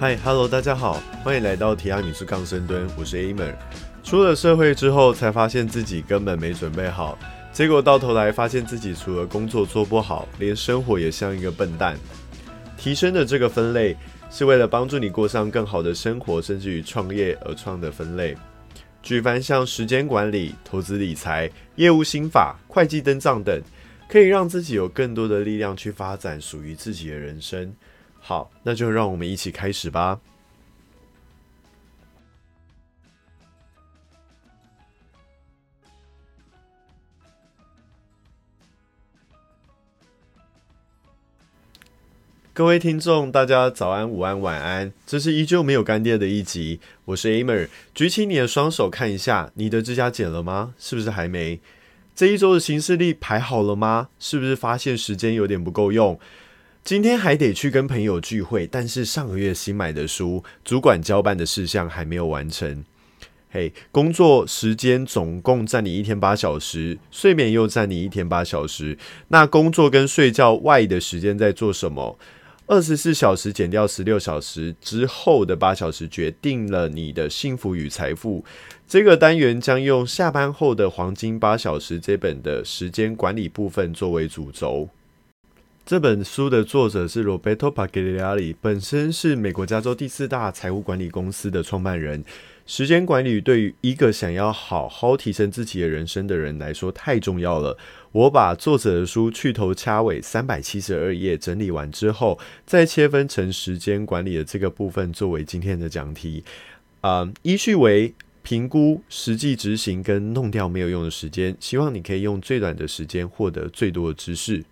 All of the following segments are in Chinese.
嗨，Hello，大家好，欢迎来到提亚米苏杠深蹲，我是 Amer。出了社会之后，才发现自己根本没准备好，结果到头来发现自己除了工作做不好，连生活也像一个笨蛋。提升的这个分类，是为了帮助你过上更好的生活，甚至于创业而创的分类。举凡像时间管理、投资理财、业务心法、会计登账等，可以让自己有更多的力量去发展属于自己的人生。好，那就让我们一起开始吧。各位听众，大家早安、午安、晚安。这是依旧没有干爹的一集，我是 Amer。举起你的双手，看一下你的指甲剪了吗？是不是还没？这一周的行事历排好了吗？是不是发现时间有点不够用？今天还得去跟朋友聚会，但是上个月新买的书，主管交办的事项还没有完成。嘿，工作时间总共占你一天八小时，睡眠又占你一天八小时。那工作跟睡觉外的时间在做什么？二十四小时减掉十六小时之后的八小时，决定了你的幸福与财富。这个单元将用下班后的黄金八小时这本的时间管理部分作为主轴。这本书的作者是 Roberto Pagliari，本身是美国加州第四大财务管理公司的创办人。时间管理对于一个想要好好提升自己的人生的人来说太重要了。我把作者的书去头掐尾三百七十二页整理完之后，再切分成时间管理的这个部分作为今天的讲题。啊，依序为评估、实际执行跟弄掉没有用的时间。希望你可以用最短的时间获得最多的知识。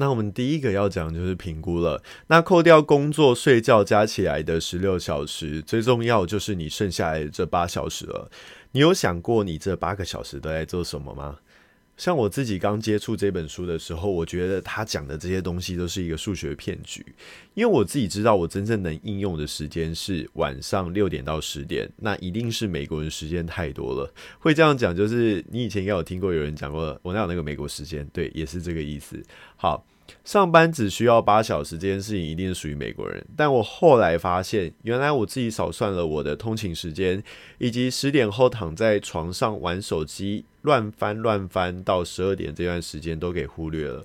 那我们第一个要讲就是评估了。那扣掉工作、睡觉加起来的十六小时，最重要就是你剩下来的这八小时了。你有想过你这八个小时都在做什么吗？像我自己刚接触这本书的时候，我觉得他讲的这些东西都是一个数学骗局。因为我自己知道，我真正能应用的时间是晚上六点到十点，那一定是美国人时间太多了。会这样讲，就是你以前应该有听过有人讲过，我那有那个美国时间，对，也是这个意思。好。上班只需要八小时这件事情一定属于美国人，但我后来发现，原来我自己少算了我的通勤时间，以及十点后躺在床上玩手机乱翻乱翻到十二点这段时间都给忽略了。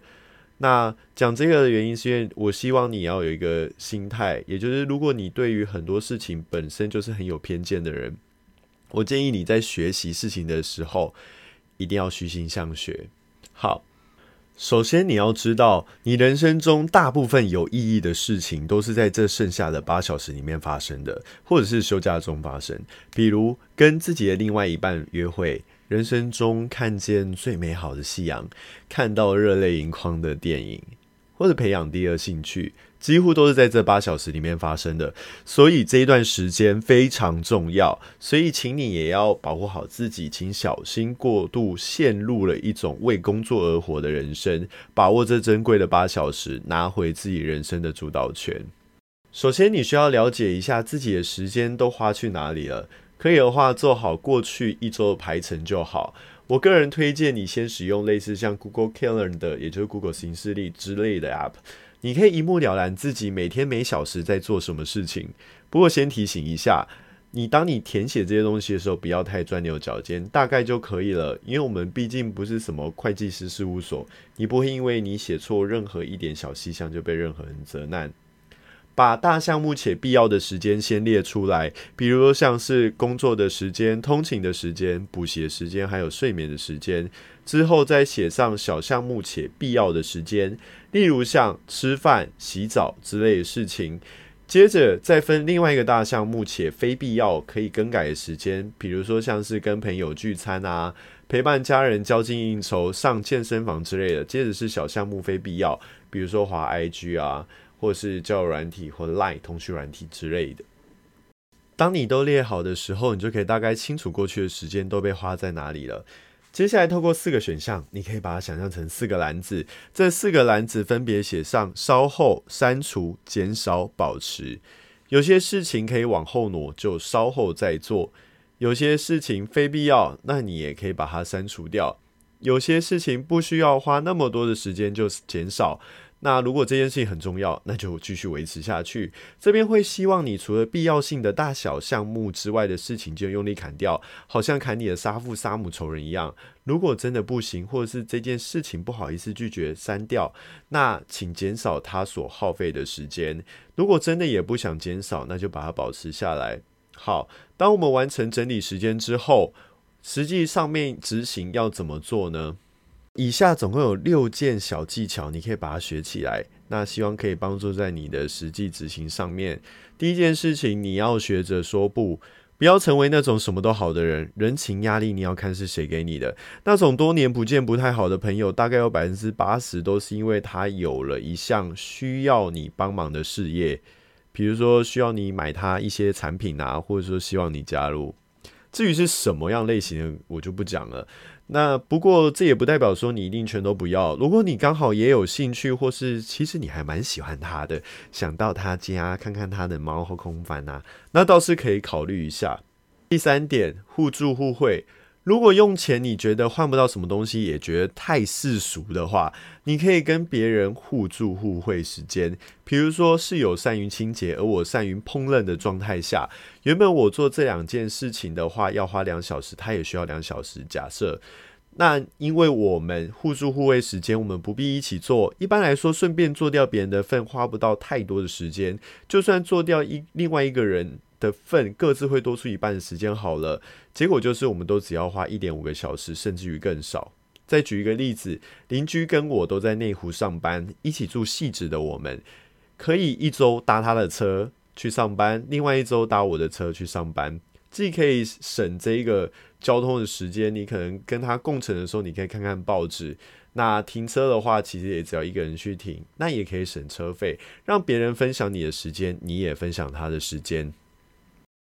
那讲这个的原因是因为我希望你要有一个心态，也就是如果你对于很多事情本身就是很有偏见的人，我建议你在学习事情的时候一定要虚心向学。好。首先，你要知道，你人生中大部分有意义的事情，都是在这剩下的八小时里面发生的，或者是休假中发生。比如，跟自己的另外一半约会，人生中看见最美好的夕阳，看到热泪盈眶的电影，或者培养第二兴趣。几乎都是在这八小时里面发生的，所以这一段时间非常重要。所以，请你也要保护好自己，请小心过度陷入了一种为工作而活的人生。把握这珍贵的八小时，拿回自己人生的主导权。首先，你需要了解一下自己的时间都花去哪里了。可以的话，做好过去一周的排程就好。我个人推荐你先使用类似像 Google Calendar，也就是 Google 形式历之类的 App。你可以一目了然自己每天每小时在做什么事情。不过先提醒一下，你当你填写这些东西的时候，不要太钻牛角尖，大概就可以了。因为我们毕竟不是什么会计师事务所，你不会因为你写错任何一点小细项就被任何人责难。把大项目且必要的时间先列出来，比如说像是工作的时间、通勤的时间、补习的时间，还有睡眠的时间。之后再写上小项目且必要的时间，例如像吃饭、洗澡之类的事情。接着再分另外一个大项目且非必要可以更改的时间，比如说像是跟朋友聚餐啊、陪伴家人、交际应酬、上健身房之类的。接着是小项目非必要，比如说滑 IG 啊。或是交友软体或 Line 通讯软体之类的。当你都列好的时候，你就可以大概清楚过去的时间都被花在哪里了。接下来透过四个选项，你可以把它想象成四个篮子，这四个篮子分别写上稍后、删除、减少、保持。有些事情可以往后挪，就稍后再做；有些事情非必要，那你也可以把它删除掉；有些事情不需要花那么多的时间，就减少。那如果这件事情很重要，那就继续维持下去。这边会希望你除了必要性的大小项目之外的事情，就用力砍掉，好像砍你的杀父杀母仇人一样。如果真的不行，或者是这件事情不好意思拒绝删掉，那请减少它所耗费的时间。如果真的也不想减少，那就把它保持下来。好，当我们完成整理时间之后，实际上面执行要怎么做呢？以下总共有六件小技巧，你可以把它学起来。那希望可以帮助在你的实际执行上面。第一件事情，你要学着说不，不要成为那种什么都好的人。人情压力你要看是谁给你的。那种多年不见不太好的朋友，大概有百分之八十都是因为他有了一项需要你帮忙的事业，比如说需要你买他一些产品啊，或者说希望你加入。至于是什么样类型的，我就不讲了。那不过这也不代表说你一定全都不要。如果你刚好也有兴趣，或是其实你还蛮喜欢它的，想到他家看看他的猫和空翻啊，那倒是可以考虑一下。第三点，互助互惠。如果用钱你觉得换不到什么东西，也觉得太世俗的话，你可以跟别人互助互惠时间。比如说室友善于清洁，而我善于烹饪的状态下，原本我做这两件事情的话要花两小时，他也需要两小时。假设那因为我们互助互惠时间，我们不必一起做。一般来说，顺便做掉别人的份，花不到太多的时间。就算做掉一另外一个人。的份各自会多出一半的时间好了，结果就是我们都只要花一点五个小时，甚至于更少。再举一个例子，邻居跟我都在内湖上班，一起住细致的我们，可以一周搭他的车去上班，另外一周搭我的车去上班，既可以省这一个交通的时间。你可能跟他共乘的时候，你可以看看报纸。那停车的话，其实也只要一个人去停，那也可以省车费，让别人分享你的时间，你也分享他的时间。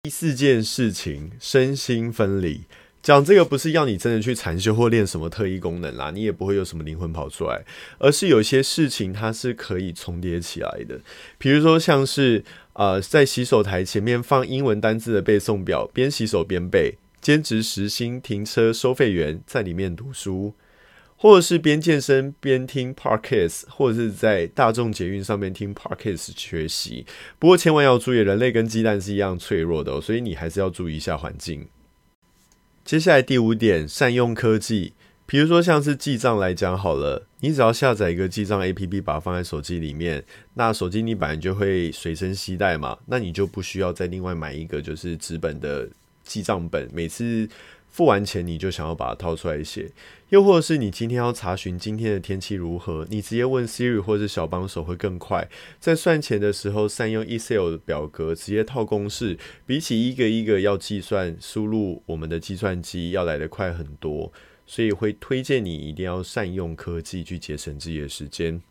第四件事情，身心分离。讲这个不是要你真的去禅修或练什么特异功能啦，你也不会有什么灵魂跑出来，而是有些事情它是可以重叠起来的。比如说，像是呃，在洗手台前面放英文单字的背诵表，边洗手边背；兼职时薪停车收费员在里面读书。或者是边健身边听 podcast，或者是在大众捷运上面听 podcast 学习。不过千万要注意，人类跟鸡蛋是一样脆弱的，所以你还是要注意一下环境。接下来第五点，善用科技。比如说像是记账来讲好了，你只要下载一个记账 APP，把它放在手机里面，那手机你本来就会随身携带嘛，那你就不需要再另外买一个就是纸本的记账本，每次。付完钱你就想要把它掏出来写，又或者是你今天要查询今天的天气如何，你直接问 Siri 或者小帮手会更快。在算钱的时候，善用 Excel 表格直接套公式，比起一个一个要计算输入我们的计算机要来得快很多，所以会推荐你一定要善用科技去节省自己的时间。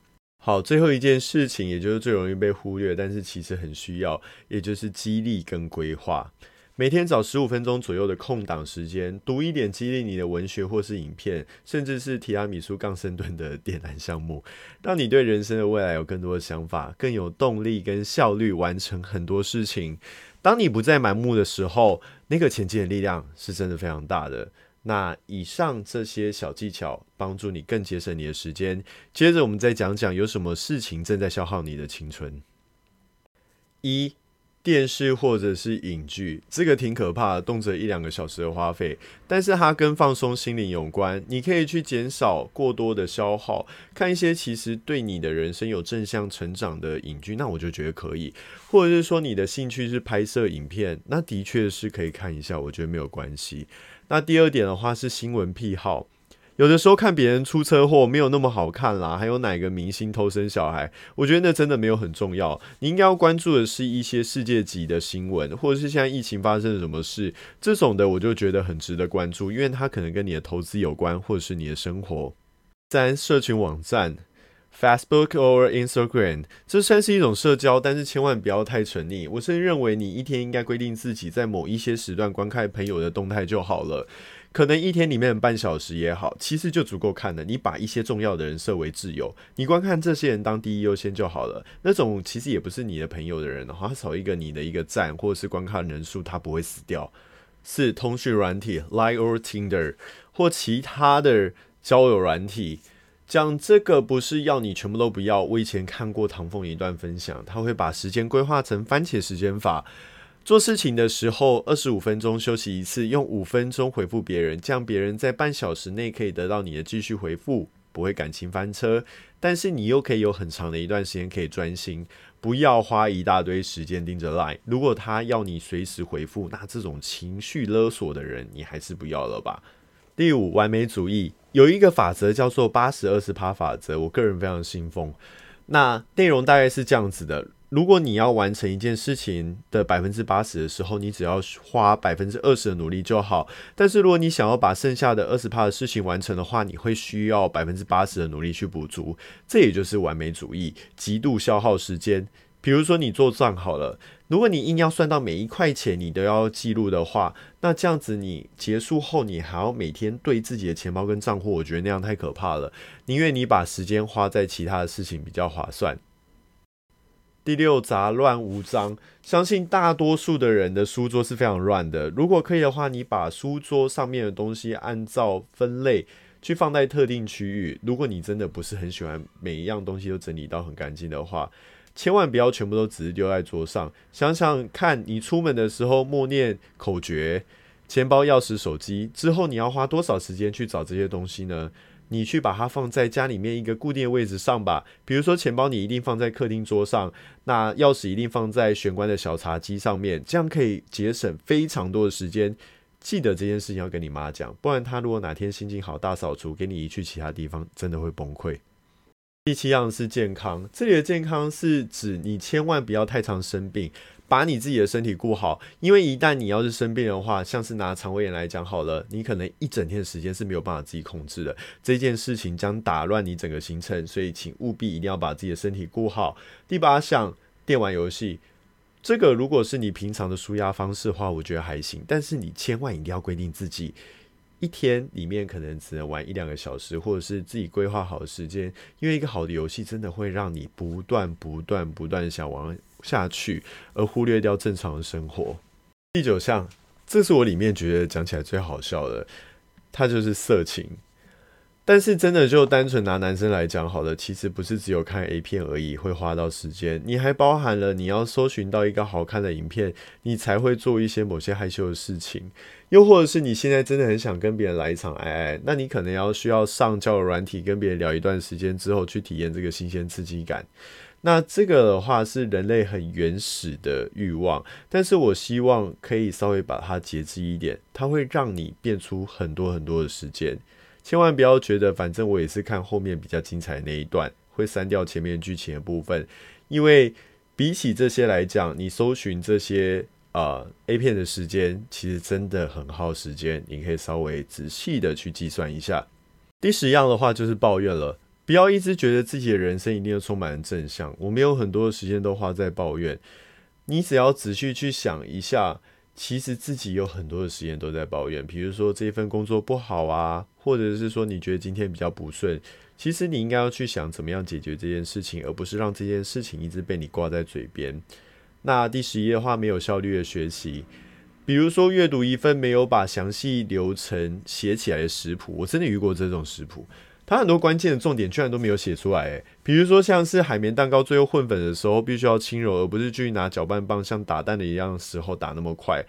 好，最后一件事情，也就是最容易被忽略，但是其实很需要，也就是激励跟规划。每天找十五分钟左右的空档时间，读一点激励你的文学或是影片，甚至是提拉米苏杠深蹲的点燃项目，让你对人生的未来有更多的想法，更有动力跟效率完成很多事情。当你不再盲目的时候，那个前进的力量是真的非常大的。那以上这些小技巧帮助你更节省你的时间。接着我们再讲讲有什么事情正在消耗你的青春。一电视或者是影剧，这个挺可怕的，动辄一两个小时的花费。但是它跟放松心灵有关，你可以去减少过多的消耗，看一些其实对你的人生有正向成长的影剧，那我就觉得可以。或者是说你的兴趣是拍摄影片，那的确是可以看一下，我觉得没有关系。那第二点的话是新闻癖好。有的时候看别人出车祸没有那么好看啦，还有哪个明星偷生小孩，我觉得那真的没有很重要。你应该要关注的是一些世界级的新闻，或者是现在疫情发生了什么事，这种的我就觉得很值得关注，因为它可能跟你的投资有关，或者是你的生活。三、社群网站，Facebook or Instagram，这算是一种社交，但是千万不要太沉溺。我甚至认为你一天应该规定自己在某一些时段观看朋友的动态就好了。可能一天里面半小时也好，其实就足够看了。你把一些重要的人设为挚友，你观看这些人当第一优先就好了。那种其实也不是你的朋友的人的话，他少一个你的一个赞或者是观看人数，他不会死掉。四通讯软体，Line or Tinder 或其他的交友软体。讲这个不是要你全部都不要。我以前看过唐凤一段分享，他会把时间规划成番茄时间法。做事情的时候，二十五分钟休息一次，用五分钟回复别人，这样别人在半小时内可以得到你的继续回复，不会感情翻车。但是你又可以有很长的一段时间可以专心，不要花一大堆时间盯着 Line。如果他要你随时回复，那这种情绪勒索的人，你还是不要了吧。第五，完美主义有一个法则叫做八十二十趴法则，我个人非常信奉。那内容大概是这样子的。如果你要完成一件事情的百分之八十的时候，你只要花百分之二十的努力就好。但是如果你想要把剩下的二十趴的事情完成的话，你会需要百分之八十的努力去补足。这也就是完美主义，极度消耗时间。比如说你做账好了，如果你硬要算到每一块钱你都要记录的话，那这样子你结束后你还要每天对自己的钱包跟账户，我觉得那样太可怕了。宁愿你把时间花在其他的事情比较划算。第六，杂乱无章。相信大多数的人的书桌是非常乱的。如果可以的话，你把书桌上面的东西按照分类去放在特定区域。如果你真的不是很喜欢每一样东西都整理到很干净的话，千万不要全部都只是丢在桌上。想想看，你出门的时候默念口诀，钱包、钥匙、手机之后，你要花多少时间去找这些东西呢？你去把它放在家里面一个固定的位置上吧，比如说钱包你一定放在客厅桌上，那钥匙一定放在玄关的小茶几上面，这样可以节省非常多的时间。记得这件事情要跟你妈讲，不然她如果哪天心情好大扫除，给你移去其他地方，真的会崩溃。第七样是健康，这里的健康是指你千万不要太常生病。把你自己的身体顾好，因为一旦你要是生病的话，像是拿肠胃炎来讲好了，你可能一整天的时间是没有办法自己控制的，这件事情将打乱你整个行程，所以请务必一定要把自己的身体顾好。第八项，电玩游戏，这个如果是你平常的舒压方式的话，我觉得还行，但是你千万一定要规定自己一天里面可能只能玩一两个小时，或者是自己规划好时间，因为一个好的游戏真的会让你不断不断不断想玩。下去，而忽略掉正常的生活。第九项，这是我里面觉得讲起来最好笑的，它就是色情。但是真的就单纯拿男生来讲好了，其实不是只有看 A 片而已会花到时间，你还包含了你要搜寻到一个好看的影片，你才会做一些某些害羞的事情。又或者是你现在真的很想跟别人来一场爱爱，那你可能要需要上交软体跟别人聊一段时间之后，去体验这个新鲜刺激感。那这个的话是人类很原始的欲望，但是我希望可以稍微把它节制一点，它会让你变出很多很多的时间。千万不要觉得反正我也是看后面比较精彩那一段，会删掉前面剧情的部分，因为比起这些来讲，你搜寻这些呃 A 片的时间其实真的很耗时间，你可以稍微仔细的去计算一下。第十样的话就是抱怨了。不要一直觉得自己的人生一定要充满正向。我们有很多的时间都花在抱怨，你只要仔细去想一下，其实自己有很多的时间都在抱怨。比如说这份工作不好啊，或者是说你觉得今天比较不顺，其实你应该要去想怎么样解决这件事情，而不是让这件事情一直被你挂在嘴边。那第十一的话，没有效率的学习，比如说阅读一份没有把详细流程写起来的食谱，我真的遇过这种食谱。它很多关键的重点居然都没有写出来，诶，比如说像是海绵蛋糕最后混粉的时候，必须要轻柔，而不是去拿搅拌棒像打蛋的一样的时候打那么快。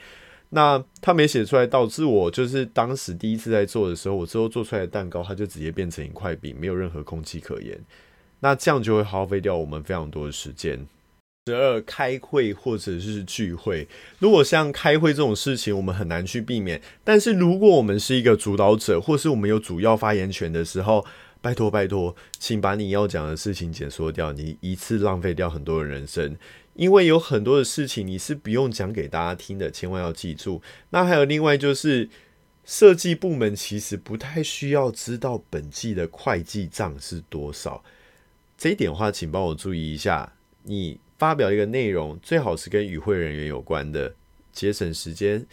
那他没写出来，导致我就是当时第一次在做的时候，我之后做出来的蛋糕，它就直接变成一块饼，没有任何空气可言。那这样就会耗费掉我们非常多的时间。十二开会或者是聚会，如果像开会这种事情，我们很难去避免。但是如果我们是一个主导者，或是我们有主要发言权的时候，拜托拜托，请把你要讲的事情减缩掉，你一次浪费掉很多的人生。因为有很多的事情你是不用讲给大家听的，千万要记住。那还有另外就是，设计部门其实不太需要知道本季的会计账是多少，这一点的话，请帮我注意一下，你。发表一个内容，最好是跟与会人员有关的，节省时间，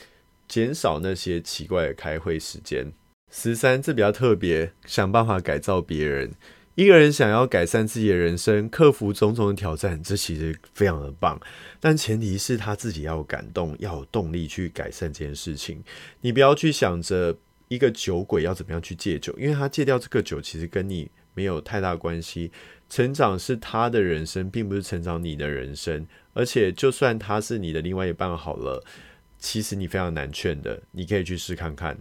减少那些奇怪的开会时间。十三，这比较特别，想办法改造别人。一个人想要改善自己的人生，克服种种的挑战，这其实非常的棒。但前提是他自己要有感动，要有动力去改善这件事情。你不要去想着一个酒鬼要怎么样去戒酒，因为他戒掉这个酒，其实跟你没有太大关系。成长是他的人生，并不是成长你的人生。而且，就算他是你的另外一半好了，其实你非常难劝的。你可以去试看看。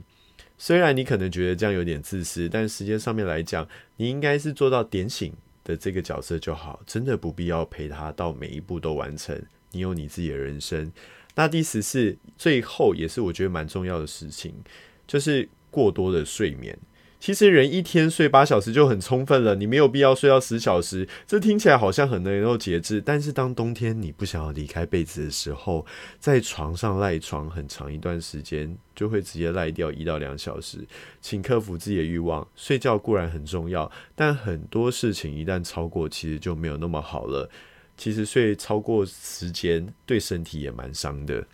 虽然你可能觉得这样有点自私，但时间上面来讲，你应该是做到点醒的这个角色就好。真的不必要陪他到每一步都完成。你有你自己的人生。那第十四，最后也是我觉得蛮重要的事情，就是过多的睡眠。其实人一天睡八小时就很充分了，你没有必要睡到十小时。这听起来好像很能够节制，但是当冬天你不想要离开被子的时候，在床上赖床很长一段时间，就会直接赖掉一到两小时。请克服自己的欲望，睡觉固然很重要，但很多事情一旦超过，其实就没有那么好了。其实睡超过时间对身体也蛮伤的。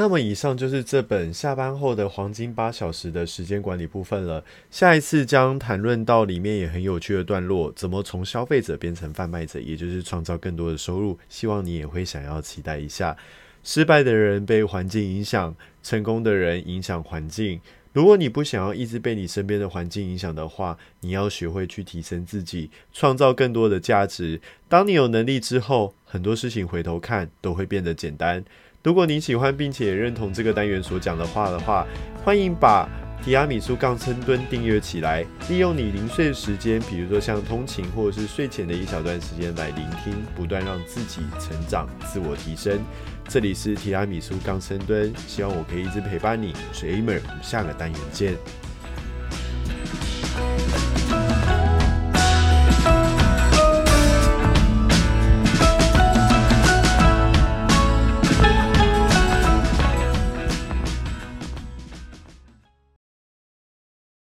那么以上就是这本下班后的黄金八小时的时间管理部分了。下一次将谈论到里面也很有趣的段落，怎么从消费者变成贩卖者，也就是创造更多的收入。希望你也会想要期待一下。失败的人被环境影响，成功的人影响环境。如果你不想要一直被你身边的环境影响的话，你要学会去提升自己，创造更多的价值。当你有能力之后，很多事情回头看都会变得简单。如果你喜欢并且认同这个单元所讲的话的话，欢迎把提拉米苏杠深蹲订阅起来，利用你零碎的时间，比如说像通勤或者是睡前的一小段时间来聆听，不断让自己成长、自我提升。这里是提拉米苏杠深蹲，希望我可以一直陪伴你。我是 Amer，我们下个单元见。